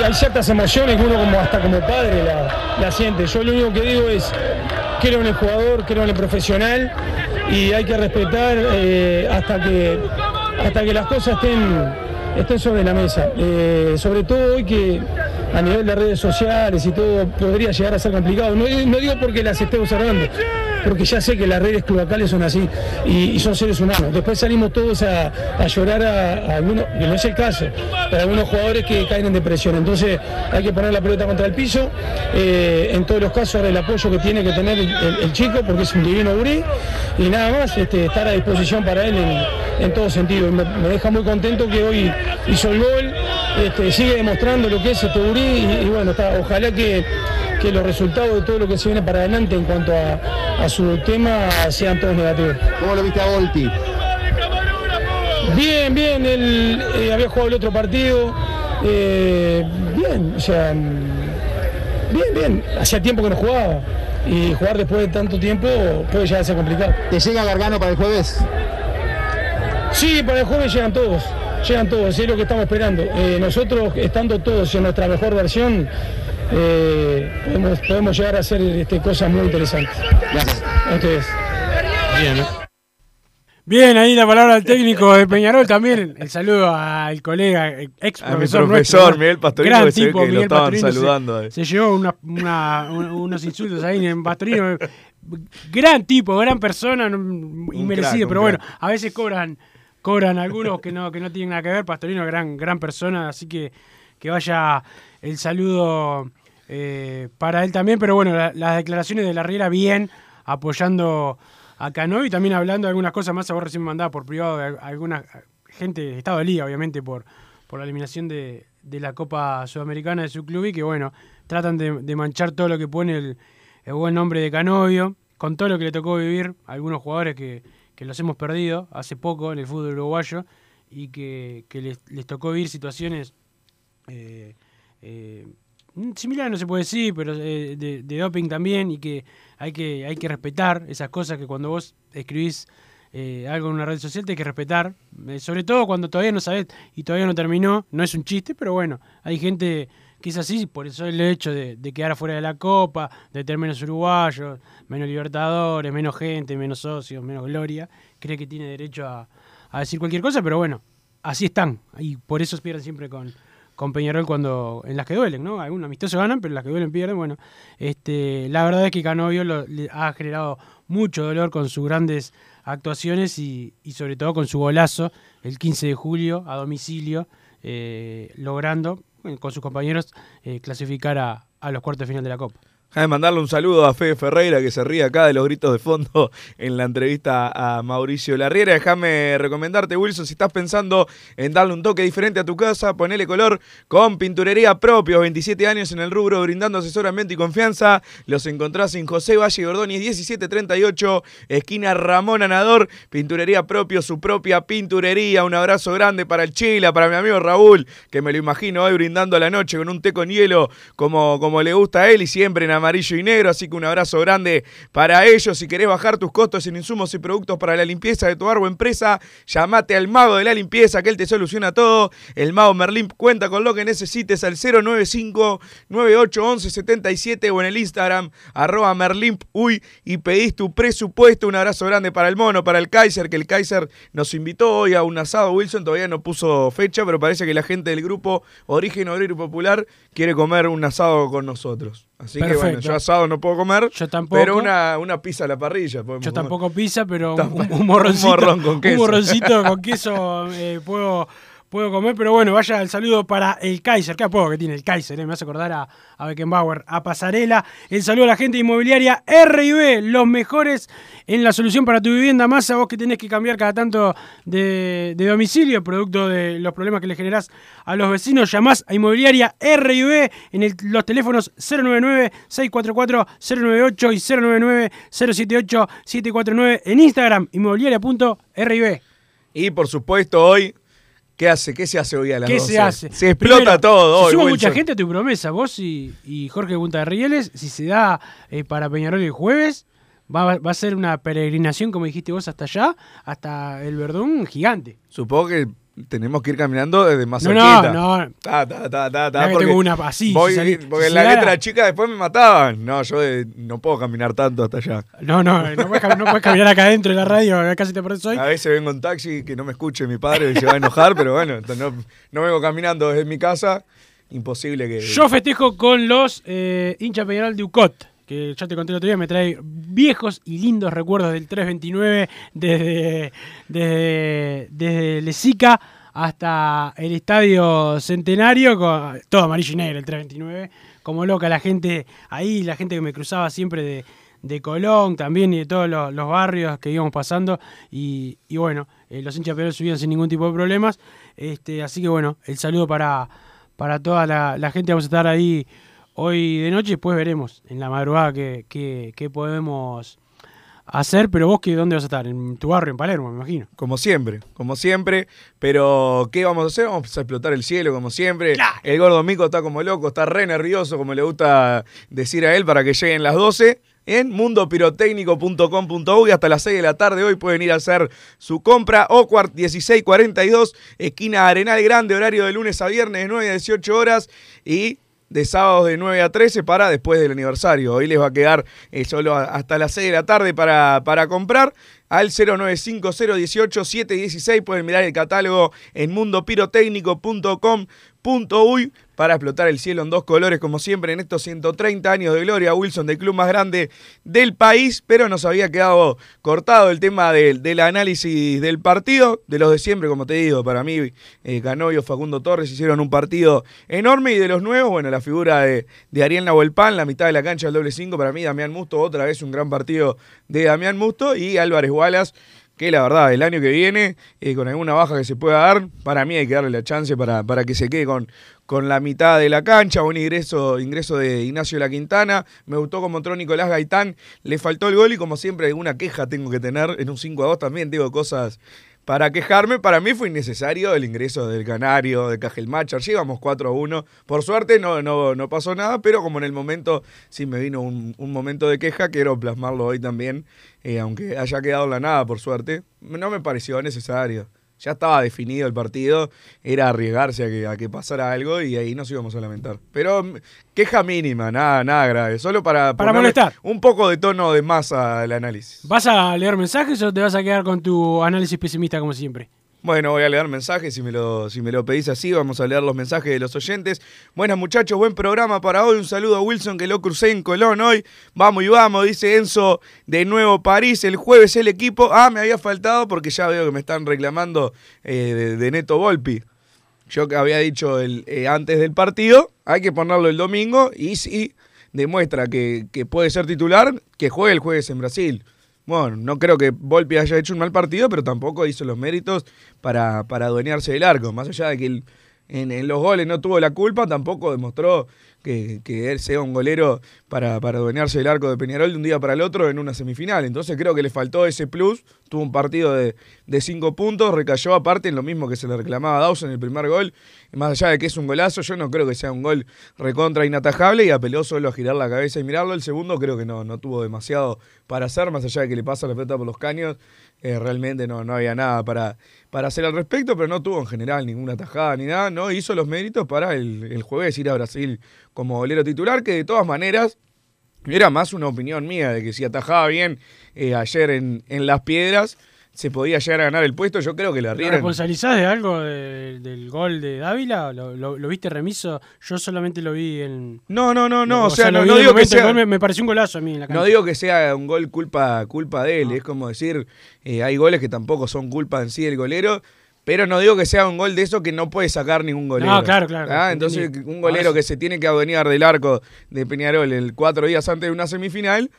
hay, ciertas emociones que uno como hasta como padre la, la siente. Yo lo único que digo es, creo en el jugador, creo en el profesional y hay que respetar eh, hasta, que, hasta que las cosas estén, estén sobre la mesa. Eh, sobre todo hoy que a nivel de redes sociales y todo podría llegar a ser complicado. No, no digo porque las esté observando, porque ya sé que las redes cloacales son así y, son seres humanos. Después salimos todos a, llorar a, algunos, que no es el caso, pero algunos jugadores que caen en depresión. Entonces hay que poner la pelota contra el piso. Eh, en todos los casos el apoyo que tiene que tener el, chico, porque es un divino gurí, y nada más, este, estar a disposición para él en, en todo sentido. Me, deja muy contento que hoy hizo el gol, este, sigue demostrando lo que es este gurí y, bueno, ojalá que que los resultados de todo lo que se viene para adelante en cuanto a, a su tema sean todos negativos. ¿Cómo lo viste a Volti? Bien, bien, él eh, había jugado el otro partido. eh, bien, o sea, bien, bien. Hacía tiempo que no jugaba. Y jugar después de tanto tiempo puede llegar a ser complicado. ¿Te llega Gargano para el jueves? Sí, para el jueves llegan todos. Llegan todos, es lo que estamos esperando. Eh, nosotros, estando todos en nuestra mejor versión, eh, podemos, podemos llegar a hacer este, cosas muy interesantes. Gracias. A ustedes. Bien, Bien, ahí la palabra del técnico de Peñarol también. El saludo al colega, ex A mi profesor. profesor, nuestro, Miguel Pastorino, gran que tipo, lo estaban Pastorino, saludando. Se, llevó una- una- un- unos insultos ahí en Pastorino. Gran tipo, gran persona, inmerecido, crack, pero bueno, crack. a veces cobran cobran algunos que no, que no tienen nada que ver. Pastorino, gran, gran persona, así que que vaya el saludo eh, para él también, pero bueno, la- las declaraciones de la Riera bien, apoyando a Cano y también hablando de algunas cosas más, a vos recién mandaba por privado de al- alguna gente de Estado de Liga, obviamente, por, por la eliminación de, de la Copa Sudamericana de su club y que bueno, tratan de, manchar todo lo que pone el, el buen nombre de Canovio, con todo lo que le tocó vivir algunos jugadores que, que los hemos perdido hace poco en el fútbol uruguayo y que, que les, les tocó vivir situaciones eh, eh, mm, similares, no se puede decir, pero eh, de, de doping también y que hay, que hay que respetar esas cosas que cuando vos escribís eh, algo en una red social te hay que respetar, eh, sobre todo cuando todavía no sabés y todavía no terminó, no es un chiste, pero bueno, hay gente que es así, por eso el hecho de, quedar fuera de la Copa, de tener menos uruguayos, menos libertadores, menos gente, menos socios, menos gloria, cree que tiene derecho a, a decir cualquier cosa, pero bueno, así están, y por eso pierden siempre con, con Peñarol cuando en las que duelen, ¿no? Algunos amistosos ganan, pero en las que duelen pierden. Bueno, este, la verdad es que Canovio lo- le ha generado mucho dolor con sus grandes actuaciones y, y sobre todo con su golazo el 15 de julio a domicilio, eh, logrando con sus compañeros eh, clasificar a, a los cuartos de final de la Copa. Déjame mandarle un saludo a Fede Ferreira que se ríe acá de los gritos de fondo en la entrevista a Mauricio Larriera. Déjame recomendarte, Wilson, si estás pensando en darle un toque diferente a tu casa, ponele color con pinturería propio. 27 años en el rubro, brindando asesoramiento y confianza. Los encontrás en José Valle Gordoni 1738, esquina Ramón Anador. Pinturería propio, su propia pinturería. Un abrazo grande para el Chila, para mi amigo Raúl, que me lo imagino hoy brindando la noche con un té con hielo como, como le gusta a él y siempre en amarillo y negro. Así que un abrazo grande para ellos. Si querés bajar tus costos en insumos y productos para la limpieza de tu árbol empresa, llamate al mago de la limpieza, que él te soluciona todo. El mago Merlín cuenta con lo que necesites al 095 9811 77 o en el Instagram arroba Merlimp uy y pedís tu presupuesto. Un abrazo grande para el mono, para el Kaiser, que el Kaiser nos invitó hoy a un asado. Wilson todavía no puso fecha, pero parece que la gente del grupo Origen Obrero Popular quiere comer un asado con nosotros. Así que bueno, yo asado no puedo comer. Yo tampoco. Pero una, una pizza a la parrilla. Yo comer. tampoco pizza, pero un- un morroncito, Un morrón con queso. un morroncito con queso eh, puedo, puedo comer, pero bueno, vaya el saludo para el Kaiser, qué apodo que tiene el Kaiser, eh, me hace acordar a, a Beckenbauer, a Pasarela, el saludo a la gente inmobiliaria R&B, los mejores en la solución para tu vivienda, más a vos que tenés que cambiar cada tanto de, de domicilio, producto de los problemas que le generás a los vecinos, llamás a inmobiliaria R&B en los teléfonos 099-644-098 y 099-078-749 en Instagram, inmobiliaria.rib. Y por supuesto, hoy, ¿qué hace? ¿Qué se hace hoy a las ¿Qué 12? se hace? Se explota Primero, todo se hoy. suma Wilson. mucha gente a tu promesa, vos y, y Jorge Punta de Rieles, si se da eh, para Peñarol el jueves, va, va a ser una peregrinación, como dijiste vos, hasta allá, hasta el Verdún gigante. Supongo que tenemos que ir caminando desde más cerquita. no, no. Ta, ta, ta, ta, porque tengo una así, porque la letra chica después me mataban. No, yo eh, no puedo caminar tanto hasta allá. No, no, no puedes, cam- no puedes caminar acá adentro de la radio, casi te perdés hoy. A veces vengo en taxi que no me escuche mi padre y se va a enojar, pero bueno, no vengo caminando desde mi casa. Imposible que. Yo festejo con los eh, hinchas Peñarol de UCOT, que ya te conté el otro día, me trae viejos y lindos recuerdos del 329 desde, desde, desde Lesica hasta el Estadio Centenario, con, todo amarillo y negro el 329, como loca la gente ahí, la gente que me cruzaba siempre de, de Colón también y de todos los, barrios que íbamos pasando y, y bueno, eh, los hinchas Peñarol subían sin ningún tipo de problemas, este, así que bueno, el saludo para, para toda la, la gente, vamos a estar ahí hoy de noche, después veremos en la madrugada qué, qué- qué podemos hacer, pero vos, ¿qué, ¿dónde vas a estar? En tu barrio, en Palermo, me imagino. Como siempre, como siempre. Pero, ¿qué vamos a hacer? Vamos a explotar el cielo, como siempre. El gordo Mico está como loco, está re nervioso, como le gusta decir a él, para que lleguen las 12 en mundopirotécnico.com.uy hasta las 6 de la tarde. Hoy pueden ir a hacer su compra. Ocuart 1642, esquina Arenal Grande, horario de lunes a viernes de 9 a 18 horas. Y de sábados de 9 a 13 para después del aniversario. Hoy les va a quedar eh, solo hasta las 6 de la tarde para, para comprar. Al 095-018-716. Pueden mirar el catálogo en mundopirotécnico.com.uy para explotar el cielo en dos colores, como siempre, en estos 130 años de gloria. Wilson, del club más grande del país, pero nos había quedado cortado el tema del, del análisis del partido, de los de siempre, como te digo, para mí, eh, Canoyo, Facundo Torres hicieron un partido enorme y de los nuevos, bueno, la figura de, de Ariel Nahuelpan, la mitad de la cancha del doble 5, para mí, Damián Musto, otra vez un gran partido de Damián Musto y Álvarez Wallace que la verdad, el año que viene, eh, con alguna baja que se pueda dar, para mí hay que darle la chance para, para que se quede con, con la mitad de la cancha, un ingreso, ingreso de Ignacio La Quintana, me gustó como entró Nicolás Gaitán, le faltó el gol y como siempre alguna queja tengo que tener, en un 5 a 2 también. Tengo cosas para quejarme, para mí fue innecesario el ingreso del Canario, de Cajelmacher, llegamos 4 a 1, por suerte no, no, no pasó nada, pero como en el momento sí me vino un, un momento de queja, quiero plasmarlo hoy también, eh, aunque haya quedado la nada por suerte, no me pareció necesario. Ya estaba definido el partido, era arriesgarse a que, a que pasara algo y ahí nos íbamos a lamentar. Pero mm, queja mínima, nada, nada grave, solo para, Para molestar. un poco de tono de masa al análisis. ¿Vas a leer mensajes o te vas a quedar con tu análisis pesimista como siempre? Bueno, voy a leer mensajes, si me, lo, si me lo pedís así, vamos a leer los mensajes de los oyentes. Buenas muchachos, buen programa para hoy. Un saludo a Wilson que lo crucé en Colón hoy. Vamos y vamos, dice Enzo de Nuevo París. El jueves el equipo. Ah, me había faltado porque ya veo que me están reclamando eh, de, Neto Volpi. Yo que había dicho el, eh, antes del partido, hay que ponerlo el domingo y si demuestra que puede ser titular, que juegue el jueves en Brasil. Bueno, no creo que Volpi haya hecho un mal partido, pero tampoco hizo los méritos para, para adueñarse del arco. Más allá de que en, en los goles no tuvo la culpa, tampoco demostró que, él sea un golero para, para adueñarse del arco de Peñarol de un día para el otro en una semifinal. Entonces creo que le faltó ese plus. Tuvo un partido de, de cinco puntos, recayó aparte en lo mismo que se le reclamaba a Dawson en el primer gol. Más allá de que es un golazo, yo no creo que sea un gol recontra inatajable y apeló solo a girar la cabeza y mirarlo. El segundo creo que no, no tuvo demasiado para hacer, más allá de que le pasa la pelota por los caños. Eh, realmente no, no había nada para, para hacer al respecto, pero no tuvo en general ninguna tajada ni nada. No hizo los méritos para el, el jueves ir a Brasil como golero titular, que de todas maneras era más una opinión mía de que si atajaba bien eh, ayer en, en Las Piedras, se podía llegar a ganar el puesto. Yo creo que la ¿Te Riera. responsabilizás de algo de- del gol de Dávila? ¿Lo, lo- lo viste remiso? Yo solamente lo vi en. No, no, no, no. O, sea, no, digo que sea. me, me pareció un golazo a mí en la cancha. No digo que sea un gol culpa, culpa de él, es como decir, eh, hay goles que tampoco son culpa en sí del golero, pero no digo que sea un gol de eso que no puede sacar ningún golero. No, claro, claro, Ah. Entonces, un golero que se tiene que adueñar del arco de Peñarol el cuatro días antes de una semifinal,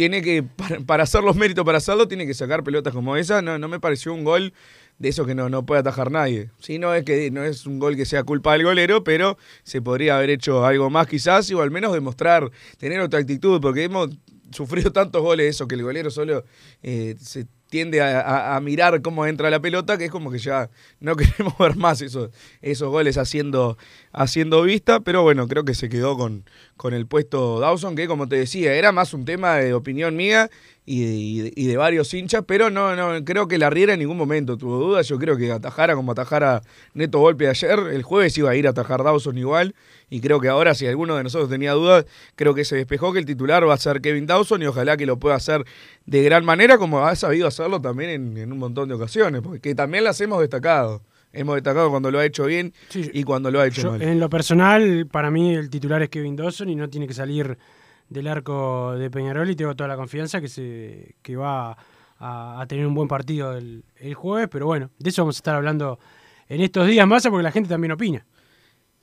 tiene que, para, para hacer los méritos para hacerlo, tiene que sacar pelotas como esa. No, no me pareció un gol de eso que no, no puede atajar nadie. Sí, no es que no es un gol que sea culpa del golero, pero se podría haber hecho algo más quizás, o al menos demostrar, tener otra actitud, porque hemos sufrido tantos goles eso, que el golero solo eh, se tiende a, mirar cómo entra la pelota, que es como que ya no queremos ver más esos, esos goles haciendo, haciendo vista, pero bueno, creo que se quedó con, con el puesto Dawson, que como te decía, era más un tema de opinión mía y de, y de- y de varios hinchas, pero no, no creo que la Riera en ningún momento tuvo dudas. Yo creo que atajara como atajara Neto Golpe ayer, el jueves iba a ir a atajar Dawson igual, y creo que ahora, si alguno de nosotros tenía dudas, creo que se despejó que el titular va a ser Kevin Dawson y ojalá que lo pueda hacer de gran manera, como ha sabido hacerlo también en, en un montón de ocasiones, porque también las hemos destacado. Hemos destacado cuando lo ha hecho bien y cuando lo ha hecho Yo, mal. en lo personal, para mí el titular es Kevin Dawson y no tiene que salir del arco de Peñarol y tengo toda la confianza que se que va a, a tener un buen partido el, el jueves, pero bueno, de eso vamos a estar hablando en estos días más porque la gente también opina.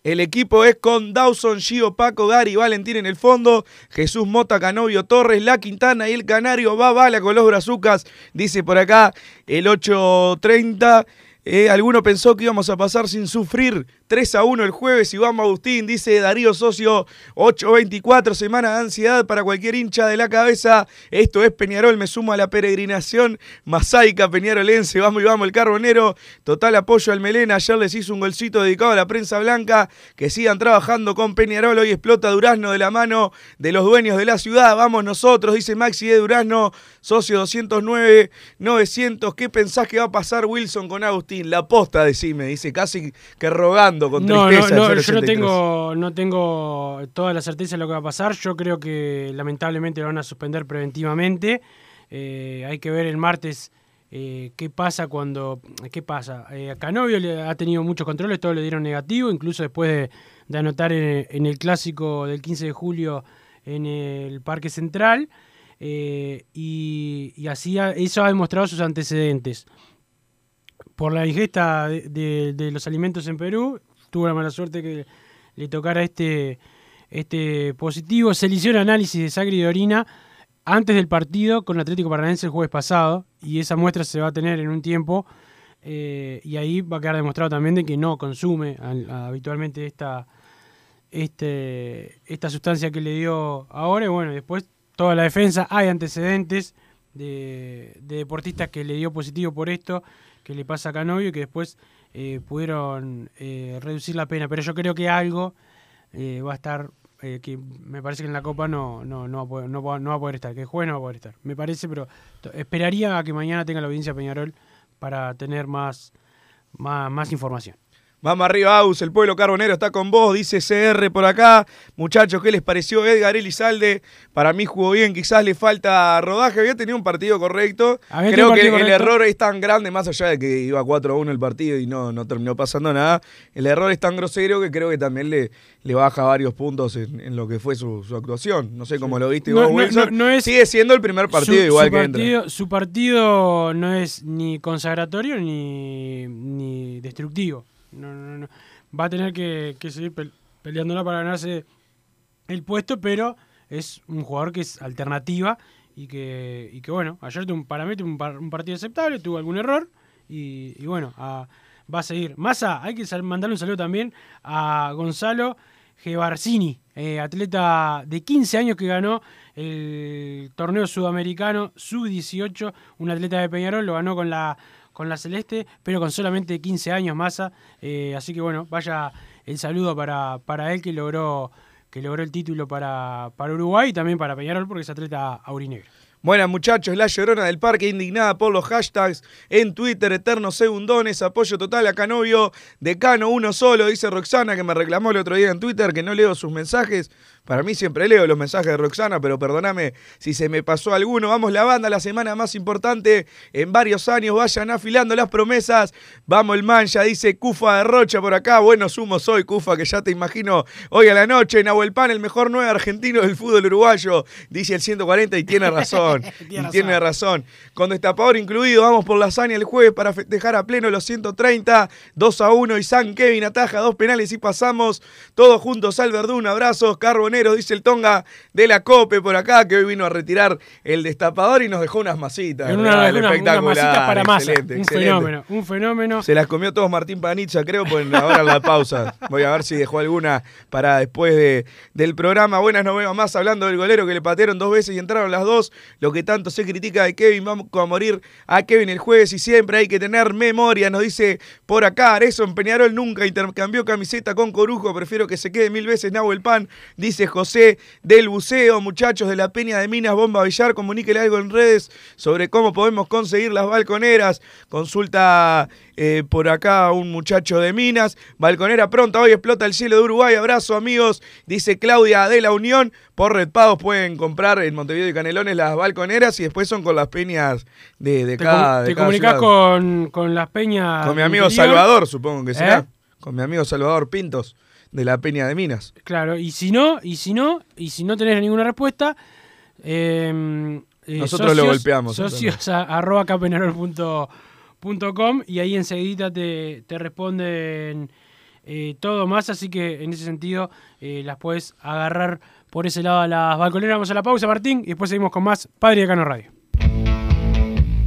El equipo es con Dawson, Gio, Paco, Gary, Valentín en el fondo, Jesús Mota, Canovio, Torres, La Quintana y el Canario va bala con los brazucas, dice por acá el 8.30. Eh, alguno pensó que íbamos a pasar sin sufrir 3 a 1 el jueves vamos Agustín, dice Darío Socio 8.24, semana de ansiedad para cualquier hincha de la cabeza. Esto es Peñarol, me sumo a la peregrinación masaica peñarolense, vamos y vamos el carbonero. Total apoyo al Melena, ayer les hizo un golcito dedicado a la prensa blanca, que sigan trabajando con Peñarol, hoy explota Durazno de la mano de los dueños de la ciudad, vamos nosotros, dice Maxi de Durazno, socio 209, 900, ¿qué pensás que va a pasar Wilson con Agustín? La posta, decime, dice casi que rogando con No, no, tristeza. no, el yo no 083. tengo, no tengo toda la certeza de lo que va a pasar. Yo creo que lamentablemente lo van a suspender preventivamente. Eh, hay que ver el martes eh, qué pasa cuando. ¿Qué pasa? Eh, Canovio le ha tenido muchos controles, todos le dieron negativo, incluso después de, de anotar en, en el clásico del 15 de julio en el Parque Central. eh, y, y así ha- eso ha demostrado sus antecedentes. Por la ingesta de, de- de los alimentos en Perú, tuvo la mala suerte que le tocara este, este positivo. Se le hicieron análisis de sangre y de orina antes del partido con Atlético Paranaense el jueves pasado y esa muestra se va a tener en un tiempo eh, y ahí va a quedar demostrado también de que no consume al- habitualmente esta, este, esta sustancia que le dio ahora y bueno, después toda la defensa, hay antecedentes de, de deportistas que le dio positivo por esto, que le pasa a Canovio y que después eh, pudieron eh, reducir la pena, pero yo creo que algo eh, va a estar, eh, que me parece que en la Copa no, no, no, va a poder, no, va- a poder estar, que el jueves no va a poder estar, me parece, pero esperaría a que mañana tenga la audiencia Peñarol para tener más, más, más información. Vamos arriba, Aus, el pueblo carbonero está con vos, dice CR por acá. Muchachos, ¿qué les pareció Edgar Elizalde? Para mí jugó bien, quizás le falta rodaje, había tenido un partido correcto. Creo que el, error es tan grande, más allá de que iba 4-1 el partido y no, no terminó pasando nada. El error es tan grosero que creo que también le, le baja varios puntos en, en lo que fue su, su actuación. No sé cómo lo viste No, vos, no, Wilson. no, es- Sigue siendo el primer partido Su- igual su que entra. partido, Su partido no es ni consagratorio ni, ni destructivo. No, no, no. Va a tener que, seguir pel- peleándola para ganarse el puesto, pero es un jugador que es alternativa y que, y que bueno, ayer tuvo un, para un, par- un partido aceptable, tuvo algún error y, bueno, va a seguir. Massa, hay que mandarle un saludo también a Gonzalo Gebarcini, eh, atleta de 15 años que ganó el torneo sudamericano sub-18, un atleta de Peñarol, lo ganó con la con la Celeste, pero con solamente 15 años Massa, eh, así que bueno, vaya el saludo para, para él que logró que logró el título para, para Uruguay y también para Peñarol porque es atleta aurinegro. Buenas muchachos, la llorona del parque indignada por los hashtags en Twitter, eternos segundones, apoyo total a Canovio, decano uno solo, dice Roxana que me reclamó el otro día en Twitter que no leo sus mensajes. Para mí siempre leo los mensajes de Roxana, pero perdóname si se me pasó alguno. Vamos la banda, la semana más importante en varios años. Vayan afilando las promesas. Vamos el mancha, dice Cufa de Rocha por acá. Buenos humos hoy, Cufa, que ya te imagino hoy a la noche. Nahuel Pan, el mejor nueve argentino del fútbol uruguayo, dice el 140 y tiene razón. y tiene razón. Con destapador incluido, vamos por la hazaña el jueves para festejar a pleno los 130. 2 a 1 y San Kevin ataja dos penales y pasamos todos juntos al Verdún. Abrazos, Carbonero, dice el Tonga de la Cope por acá, que hoy vino a retirar el destapador y nos dejó unas masitas. En una, para masa. excelente, Un excelente. fenómeno, un fenómeno. Se las comió todos Martín Panizza, creo, pues ahora en la pausa. Voy a ver si dejó alguna para después de, del programa. Buenas no veo más hablando del golero que le patearon dos veces y entraron las dos. Lo que tanto se critica de Kevin, vamos a morir a Kevin el jueves y siempre hay que tener memoria, nos dice por acá. Eso en Peñarol nunca intercambió camiseta con Corujo, prefiero que se quede mil veces Nahuel Pan, dice José del buceo. Muchachos de la Peña de Minas Bomba Villar, comuníquele algo en redes sobre cómo podemos conseguir las balconeras. Consulta eh, por acá un muchacho de Minas. Balconera pronta, hoy explota el cielo de Uruguay. Abrazo, amigos. Dice Claudia de la Unión. Por Red Pagos pueden comprar en Montevideo y Canelones las balconeras y después son con las peñas de, de Te, cada. com- de te cada comunicás con, con las peñas. Con mi amigo. Salvador, supongo que será. ¿Eh? Con mi amigo Salvador Pintos de la Peña de Minas. Claro, y si no, y si no, y si no tenés ninguna respuesta, eh, eh, Nosotros lo golpeamos, Socios a, arroba punto- punto com, y ahí enseguida te, te responden eh, todo más, así que en ese sentido eh, las puedes agarrar por ese lado a las balconeras. Vamos a la pausa, Martín, y después seguimos con más Padre de Cano Radio.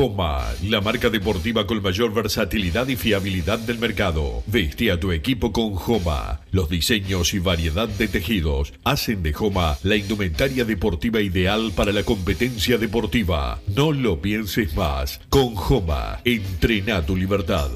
Joma, la marca deportiva con mayor versatilidad y fiabilidad del mercado. Veste a tu equipo con Joma. Los diseños y variedad de tejidos hacen de Joma la indumentaria deportiva ideal para la competencia deportiva. No lo pienses más. Con Joma, entrena tu libertad.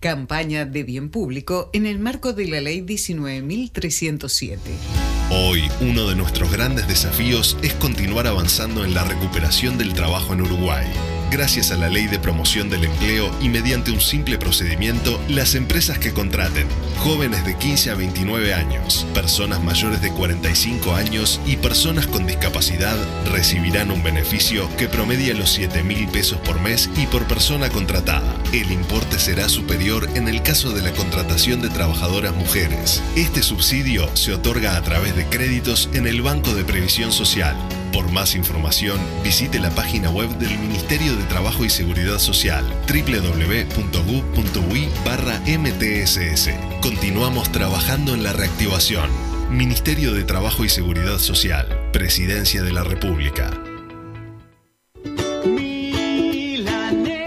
Campaña de bien público en el marco de la Ley 19.307. Hoy, uno de nuestros grandes desafíos es continuar avanzando en la recuperación del trabajo en Uruguay. Gracias a la ley de promoción del empleo y mediante un simple procedimiento, las empresas que contraten jóvenes de 15 a 29 años, personas mayores de 45 años y personas con discapacidad recibirán un beneficio que promedia los 7 mil pesos por mes y por persona contratada. El importe será superior en el caso de la contratación de trabajadoras mujeres. Este subsidio se otorga a través de créditos en el Banco de Previsión Social. Por más información, visite la página web del Ministerio de Trabajo y Seguridad Social, www.gov.ui barra MTSS. Continuamos trabajando en la reactivación. Ministerio de Trabajo y Seguridad Social, Presidencia de la República.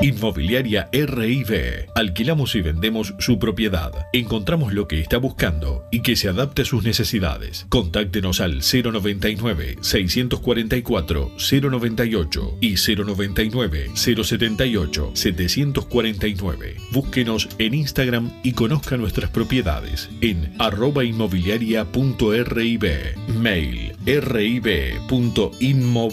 Inmobiliaria RIB. Alquilamos y vendemos su propiedad. Encontramos lo que está buscando y que se adapte a sus necesidades. Contáctenos al 099 644 098 y 099 078 749. Búsquenos en Instagram y conozca nuestras propiedades en arroba inmobiliaria.rib. Mail rib.inmob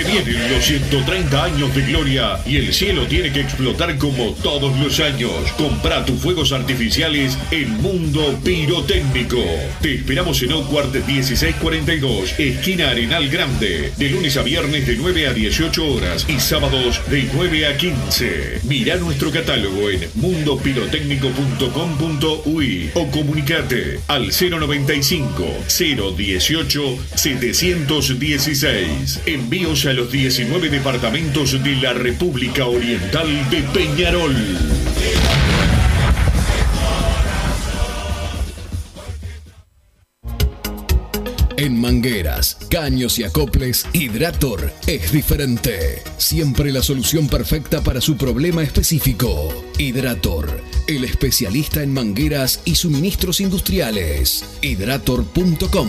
Se vienen los 130 años de gloria y el cielo tiene que explotar como todos los años. Compra tus fuegos artificiales en Mundo Pirotécnico. Te esperamos en Oakward 1642, esquina Arenal Grande, de lunes a viernes de 9 a 18 horas y sábados de 9 a 15. Mira nuestro catálogo en mundopirotécnico.com.uy o comunicate al 095 018 716. Envíos a a los 19 departamentos de la República Oriental de Peñarol. En mangueras, caños y acoples, Hidrator es diferente. Siempre la solución perfecta para su problema específico. Hidrator, el especialista en mangueras y suministros industriales. Hidrator.com.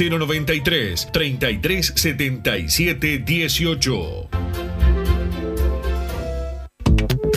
093 33 77 18.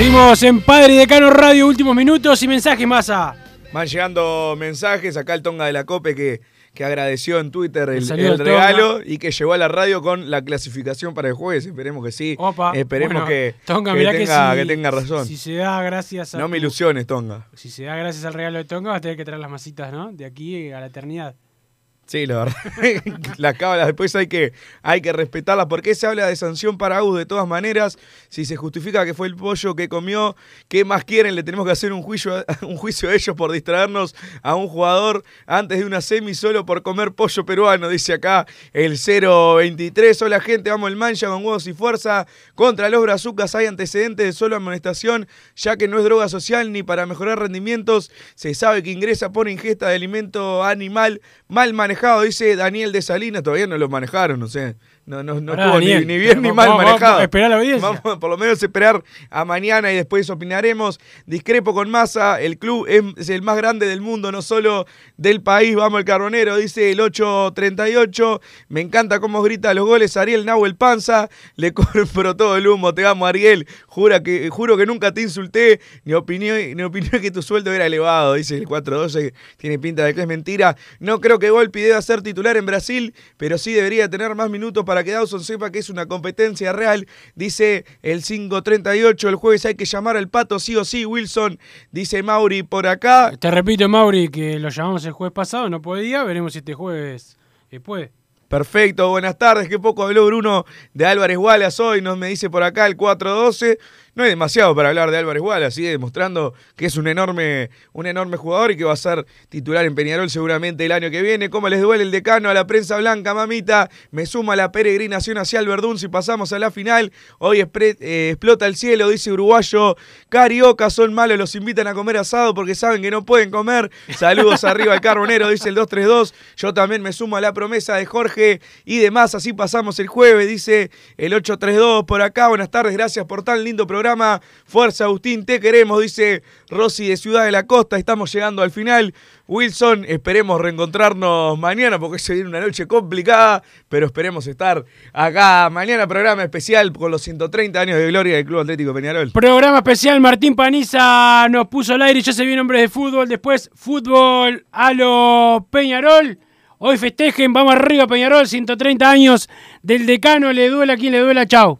Seguimos en Padre y Decano Radio, últimos minutos y mensajes más a. Van llegando mensajes, acá el Tonga de la Cope que, que agradeció en Twitter el, regalo Tonga. y que llegó a la radio con la clasificación para el jueves. Esperemos que sí. Opa, Esperemos bueno, que, Tonga, que tenga, que, que si- tenga razón. Si se da gracias a. no me ilusiones, Tonga. Si se da gracias al regalo de Tonga, vas a tener que traer las masitas, ¿no? De aquí a la eternidad. Sí, la verdad. Las cábalas después hay que, hay que respetarlas. ¿Por qué se habla de sanción para Agus de todas maneras? Si se justifica que fue el pollo que comió, ¿qué más quieren? Le tenemos que hacer un juicio, un juicio a ellos por distraernos a un jugador antes de una semi solo por comer pollo peruano, dice acá el 023. Hola gente, vamos el mancha con huevos y fuerza. Contra los brazucas hay antecedentes de solo amonestación, ya que no es droga social ni para mejorar rendimientos. Se sabe que ingresa por ingesta de alimento animal mal manejado, dice Daniel de Salinas. Todavía no lo manejaron, no sé. No, no, no estuvo ni, ni bien ni mal vamos- manejado. vamos a esperar a la audiencia. Vamos por lo menos esperar a mañana y después opinaremos. Discrepo con Massa, el club es, es el más grande del mundo, no solo del país. Vamos el carbonero, dice el 838. Me encanta cómo grita los goles Ariel Nahuel Panza. Le compro todo el humo, te amo Ariel. Jura que, juro que nunca te insulté, ni opiné, ni opiné que tu sueldo era elevado, dice el 412. Tiene pinta de que es mentira. No creo que Volpi deba ser titular en Brasil, pero sí debería tener más minutos para que Dawson sepa que es una competencia real. Dice el 538, el jueves hay que llamar al pato sí o sí, Wilson. Dice Mauri por acá. Te repito, Mauri, que lo llamamos el jueves pasado, no podía. Veremos si este jueves eh, puede. Perfecto, buenas tardes. Qué poco habló Bruno de Álvarez Wallace hoy, nos me dice por acá el 412. No hay demasiado para hablar de Álvarez Wallace, sigue demostrando que es un enorme, un enorme jugador y que va a ser titular en Peñarol seguramente el año que viene. ¿Cómo les duele el decano a la prensa blanca, mamita? Me suma la peregrinación hacia el Verdún si pasamos a la final. Hoy eh, explota el cielo, dice uruguayo. Carioca son malos, los invitan a comer asado porque saben que no pueden comer. Saludos arriba al carbonero, dice el 232. Yo también me sumo a la promesa de Jorge y demás. Así pasamos el jueves, dice el 832 por acá. Buenas tardes, gracias por tan lindo programa. Fuerza Agustín, te queremos, dice Rosy de Ciudad de la Costa. Estamos llegando al final. Wilson, esperemos reencontrarnos mañana porque se viene una noche complicada, pero esperemos estar acá mañana. Programa especial con los 130 años de gloria del Club Atlético Peñarol. Programa especial, Martín Paniza nos puso al aire, ya se viene hombres de fútbol, después fútbol a lo Peñarol. Hoy festejen, vamos arriba Peñarol, 130 años del decano, le duela a quien le duela, chao.